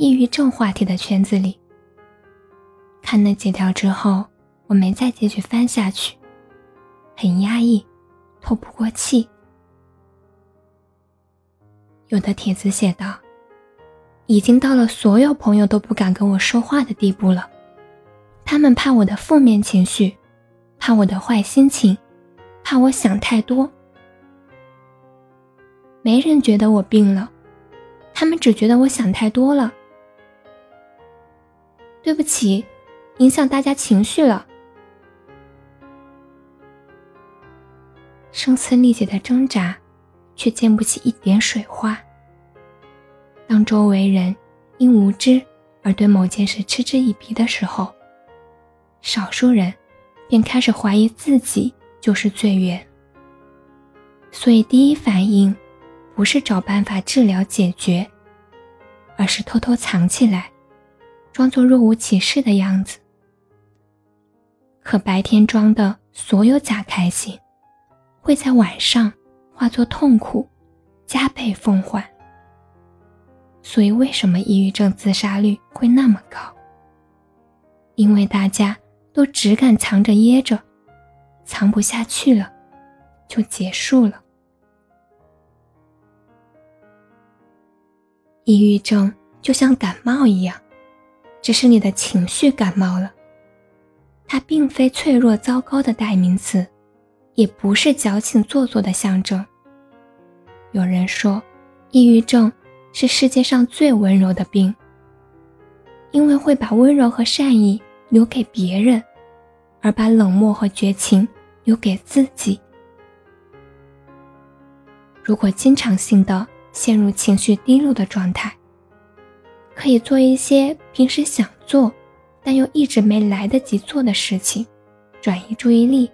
抑郁症话题的圈子里，看那几条之后，我没再继续翻下去，很压抑，透不过气。有的帖子写道：“已经到了所有朋友都不敢跟我说话的地步了，他们怕我的负面情绪，怕我的坏心情，怕我想太多。没人觉得我病了。”他们只觉得我想太多了，对不起，影响大家情绪了。声嘶力竭的挣扎，却溅不起一点水花。当周围人因无知而对某件事嗤之以鼻的时候，少数人便开始怀疑自己就是罪源。所以第一反应。不是找办法治疗解决，而是偷偷藏起来，装作若无其事的样子。可白天装的所有假开心，会在晚上化作痛苦，加倍奉还。所以，为什么抑郁症自杀率会那么高？因为大家都只敢藏着掖着，藏不下去了，就结束了。抑郁症就像感冒一样，只是你的情绪感冒了。它并非脆弱糟糕的代名词，也不是矫情做作的象征。有人说，抑郁症是世界上最温柔的病，因为会把温柔和善意留给别人，而把冷漠和绝情留给自己。如果经常性的。陷入情绪低落的状态，可以做一些平时想做但又一直没来得及做的事情，转移注意力。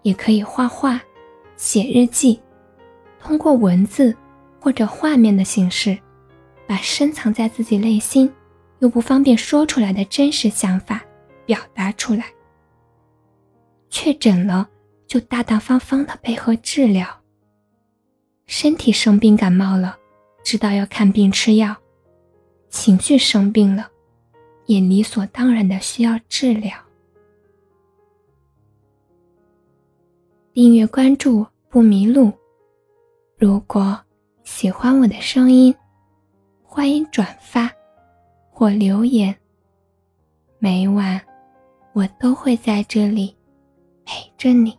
也可以画画、写日记，通过文字或者画面的形式，把深藏在自己内心又不方便说出来的真实想法表达出来。确诊了，就大大方方的配合治疗。身体生病感冒了，知道要看病吃药；情绪生病了，也理所当然的需要治疗。订阅关注不迷路。如果喜欢我的声音，欢迎转发或留言。每晚我都会在这里陪着你。